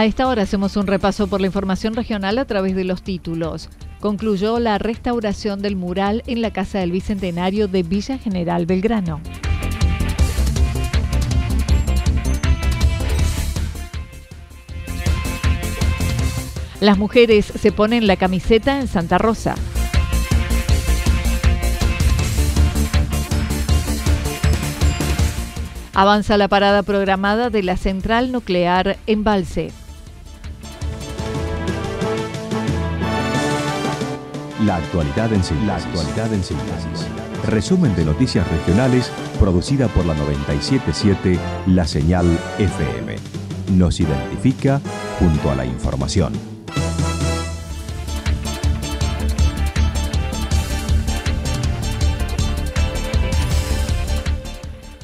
A esta hora hacemos un repaso por la información regional a través de los títulos. Concluyó la restauración del mural en la Casa del Bicentenario de Villa General Belgrano. Las mujeres se ponen la camiseta en Santa Rosa. Avanza la parada programada de la central nuclear Embalse. La actualidad en síntesis. Resumen de noticias regionales producida por la 977 La Señal FM. Nos identifica junto a la información.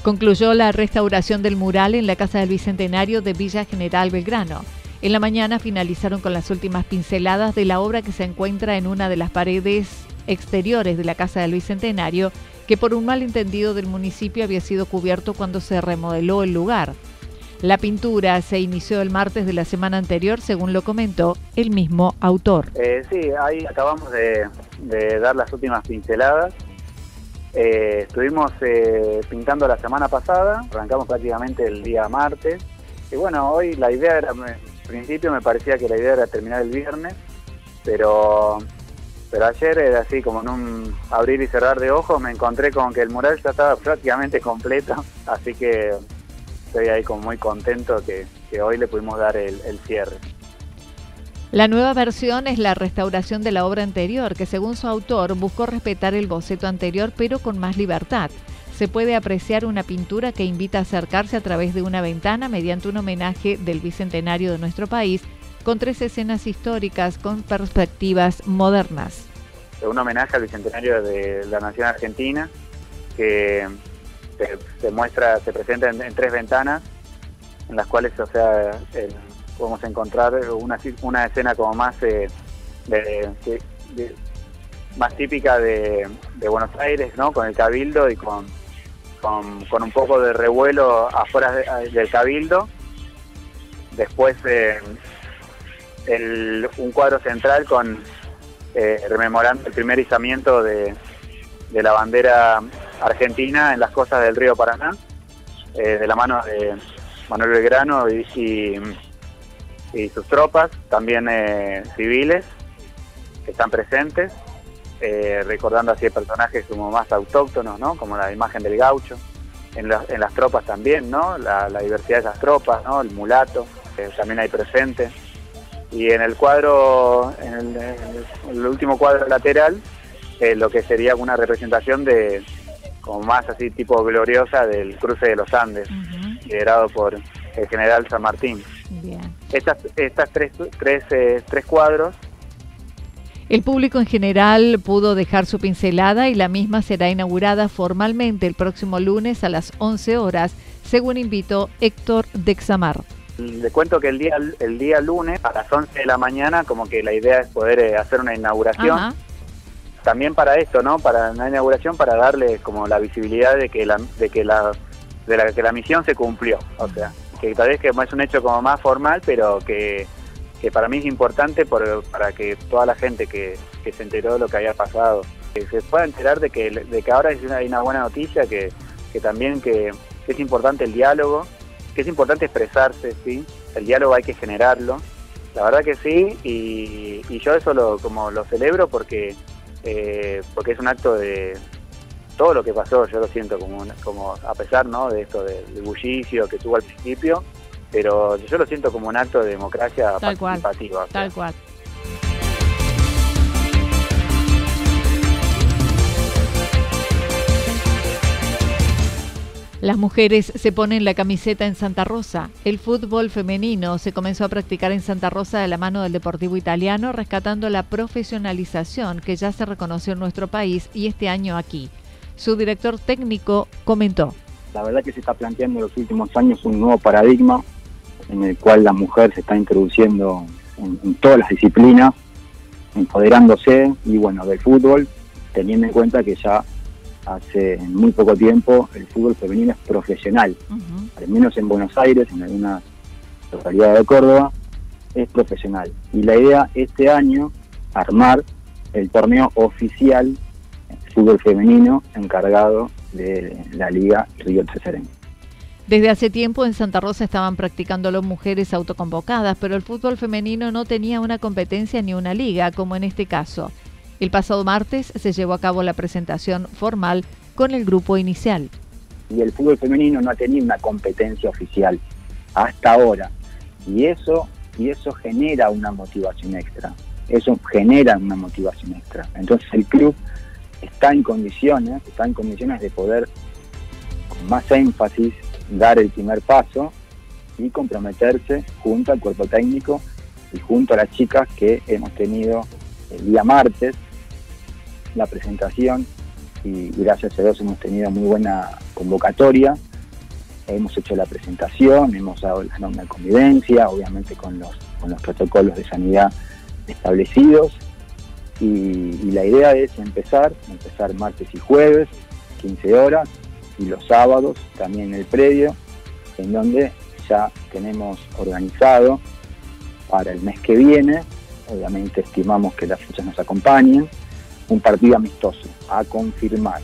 Concluyó la restauración del mural en la Casa del Bicentenario de Villa General Belgrano. En la mañana finalizaron con las últimas pinceladas de la obra que se encuentra en una de las paredes exteriores de la Casa del Bicentenario, que por un malentendido del municipio había sido cubierto cuando se remodeló el lugar. La pintura se inició el martes de la semana anterior, según lo comentó el mismo autor. Eh, sí, ahí acabamos de, dar las últimas pinceladas. Eh, estuvimos eh, pintando la semana pasada, arrancamos prácticamente el día martes. Y bueno, hoy la idea era principio me parecía que la idea era terminar el viernes, pero, pero ayer era así como en un abrir y cerrar de ojos, me encontré con que el mural ya estaba prácticamente completo, así que estoy ahí como muy contento que, hoy le pudimos dar el, el cierre. La nueva versión es la restauración de la obra anterior, que según su autor buscó respetar el boceto anterior pero con más libertad se puede apreciar una pintura que invita a acercarse a través de una ventana mediante un homenaje del bicentenario de nuestro país con tres escenas históricas con perspectivas modernas. Un homenaje al bicentenario de la nación argentina que se, muestra, se presenta en, tres ventanas en las cuales, o sea, podemos encontrar una, una escena como más eh, más típica de, de, Buenos Aires, ¿no? Con el cabildo y con con, un poco de revuelo afuera del cabildo. Después eh, un cuadro central con eh, rememorando el primer izamiento de, la bandera argentina en las costas del río Paraná, eh, de la mano de Manuel Belgrano y, y sus tropas, también civiles que están presentes. Eh, recordando así personajes como más autóctonos, ¿no? Como la imagen del gaucho. En, las tropas también, ¿no? La, diversidad de esas tropas, ¿no? El mulato, también hay presente. Y en el cuadro, en el, último cuadro lateral, eh, lo que sería una representación de, como más así tipo gloriosa del cruce de los Andes, liderado por el general San Martín. Estas, estas tres, tres, eh, tres cuadros el público en general pudo dejar su pincelada y la misma será inaugurada formalmente el próximo lunes a las 11 horas, según invitó Héctor Dexamar. Le cuento que el día, el día lunes a las 11 de la mañana, como que la idea es poder eh, hacer una inauguración. También para esto, ¿no? Para una inauguración, para darle como la visibilidad de que la, de que la, de la, que la misión se cumplió. O sea, que tal vez que es un hecho como más formal, pero que que para mí es importante para que toda la gente que, se enteró de lo que había pasado se pueda enterar de que, que ahora hay una buena noticia, que, también que, es importante el diálogo, que es importante expresarse, ¿sí? El diálogo hay que generarlo La verdad que sí, y, yo eso lo, como lo celebro porque, eh, porque es un acto de todo lo que pasó, yo lo siento como, como a pesar ¿no? de esto del bullicio que tuvo al principio, pero yo lo siento como un acto de democracia participativa. tal cual. Las mujeres se ponen la camiseta en Santa Rosa. El fútbol femenino se comenzó a practicar en Santa Rosa de la mano del Deportivo Italiano, rescatando la profesionalización que ya se reconoció en nuestro país y este año aquí. Su director técnico comentó. La verdad que se está planteando en los últimos años un nuevo paradigma en el cual la mujer se está introduciendo en, en todas las disciplinas, empoderándose y bueno, del fútbol, teniendo en cuenta que ya hace muy poco tiempo el fútbol femenino es profesional, al menos en Buenos Aires, en alguna localidad de Córdoba, es profesional. Y la idea este año, armar el torneo oficial fútbol femenino encargado de la Liga Río Tercerén. Desde hace tiempo en Santa Rosa estaban practicando las mujeres autoconvocadas, pero el fútbol femenino no tenía una competencia ni una liga, como en este caso. El pasado martes se llevó a cabo la presentación formal con el grupo inicial. Y el fútbol femenino no ha tenido una competencia oficial hasta ahora. Y eso, y eso genera una motivación extra. Eso genera una motivación extra. Entonces el club está en condiciones, está en condiciones de poder con más énfasis dar el primer paso y comprometerse junto al cuerpo técnico y junto a las chicas que hemos tenido el día martes la presentación y gracias a Dios hemos tenido muy buena convocatoria. Hemos hecho la presentación, hemos dado la norma de convivencia, obviamente con los, con los protocolos de sanidad establecidos. Y, la idea es empezar, empezar martes y jueves, 15 horas, y los sábados también el predio, en donde ya tenemos organizado para el mes que viene, obviamente estimamos que las fechas nos acompañen, un partido amistoso, a confirmar.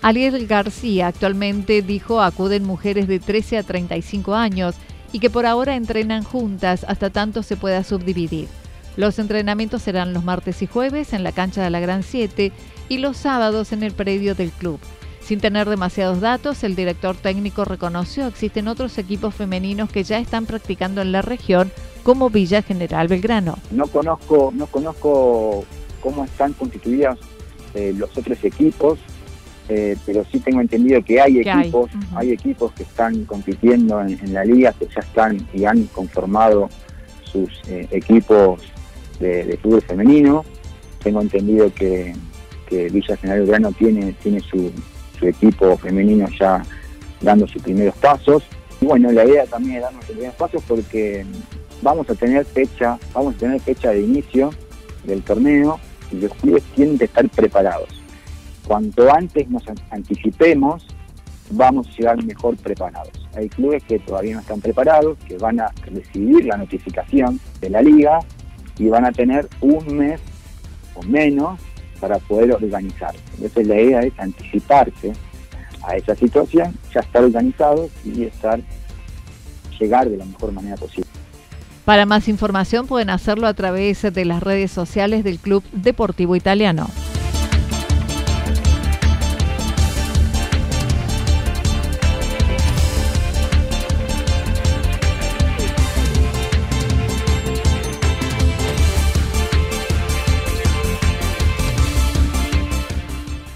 Ariel García actualmente dijo acuden mujeres de 13 a 35 años y que por ahora entrenan juntas hasta tanto se pueda subdividir. Los entrenamientos serán los martes y jueves en la cancha de la Gran 7 y los sábados en el predio del club. Sin tener demasiados datos, el director técnico reconoció existen otros equipos femeninos que ya están practicando en la región, como Villa General Belgrano. No conozco, no conozco cómo están constituidos eh, los otros equipos, eh, pero sí tengo entendido que hay equipos, hay. equipos que están compitiendo en, la liga, que ya están y han conformado sus eh, equipos de, fútbol femenino. Tengo entendido que, Villa General Grano tiene, tiene su, equipo femenino ya dando sus primeros pasos. Y bueno, la idea también es dar nuestros primeros pasos porque vamos a tener fecha, vamos a tener fecha de inicio del torneo y los clubes tienen que estar preparados. Cuanto antes nos anticipemos, vamos a llegar mejor preparados. Hay clubes que todavía no están preparados, que van a recibir la notificación de la liga y van a tener un mes o menos para poder organizar. Entonces la idea es anticiparse a esa situación, ya estar organizados y estar llegar de la mejor manera posible. Para más información pueden hacerlo a través de las redes sociales del Club Deportivo Italiano.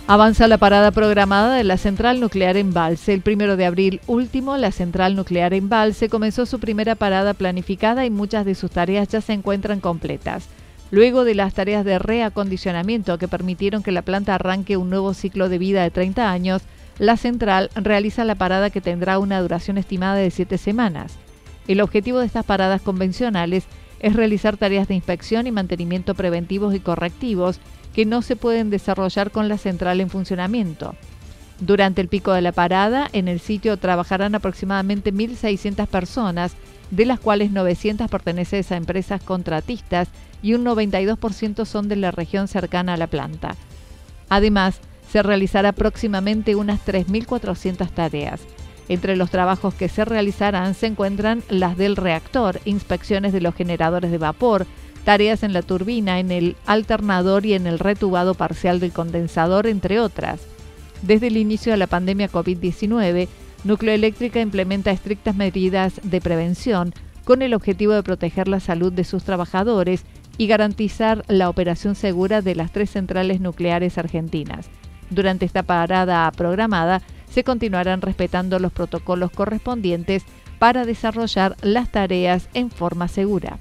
Avanza la parada programada de la central nuclear Embalse. El primero de abril último, la central nuclear Embalse comenzó su primera parada planificada y muchas de sus tareas ya se encuentran completas. Luego de las tareas de reacondicionamiento que permitieron que la planta arranque un nuevo ciclo de vida de 30 años, la central realiza la parada que tendrá una duración estimada de 7 semanas. El objetivo de estas paradas convencionales es realizar tareas de inspección y mantenimiento preventivos y correctivos que no se pueden desarrollar con la central en funcionamiento. Durante el pico de la parada, en el sitio trabajarán aproximadamente 1.600 personas, de las cuales 900 pertenecen a empresas contratistas y un 92% son de la región cercana a la planta. Además, se realizará próximamente unas 3.400 tareas. Entre los trabajos que se realizarán se encuentran las del reactor, inspecciones de los generadores de vapor, tareas en la turbina, en el alternador y en el retubado parcial del condensador, entre otras. Desde el inicio de la pandemia COVID-19, Nucleoeléctrica implementa estrictas medidas de prevención con el objetivo de proteger la salud de sus trabajadores y garantizar la operación segura de las tres centrales nucleares argentinas. Durante esta parada programada se continuarán respetando los protocolos correspondientes para desarrollar las tareas en forma segura.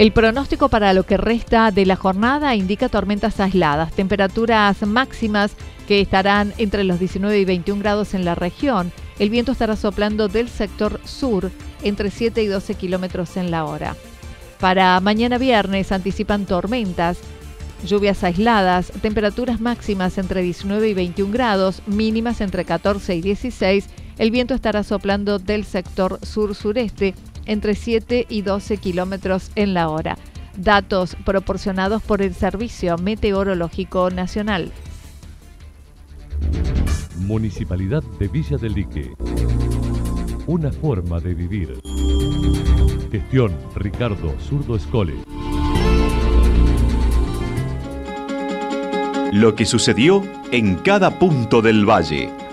El pronóstico para lo que resta de la jornada indica tormentas aisladas, temperaturas máximas que estarán entre los 19 y 21 grados en la región. El viento estará soplando del sector sur entre 7 y 12 kilómetros en la hora. Para mañana viernes anticipan tormentas, lluvias aisladas, temperaturas máximas entre 19 y 21 grados, mínimas entre 14 y 16. El viento estará soplando del sector sur-sureste entre 7 y 12 kilómetros en la hora. Datos proporcionados por el Servicio Meteorológico Nacional. Municipalidad de Villa del Lique. Una forma de vivir. Gestión Ricardo Zurdo Escole. Lo que sucedió en cada punto del valle.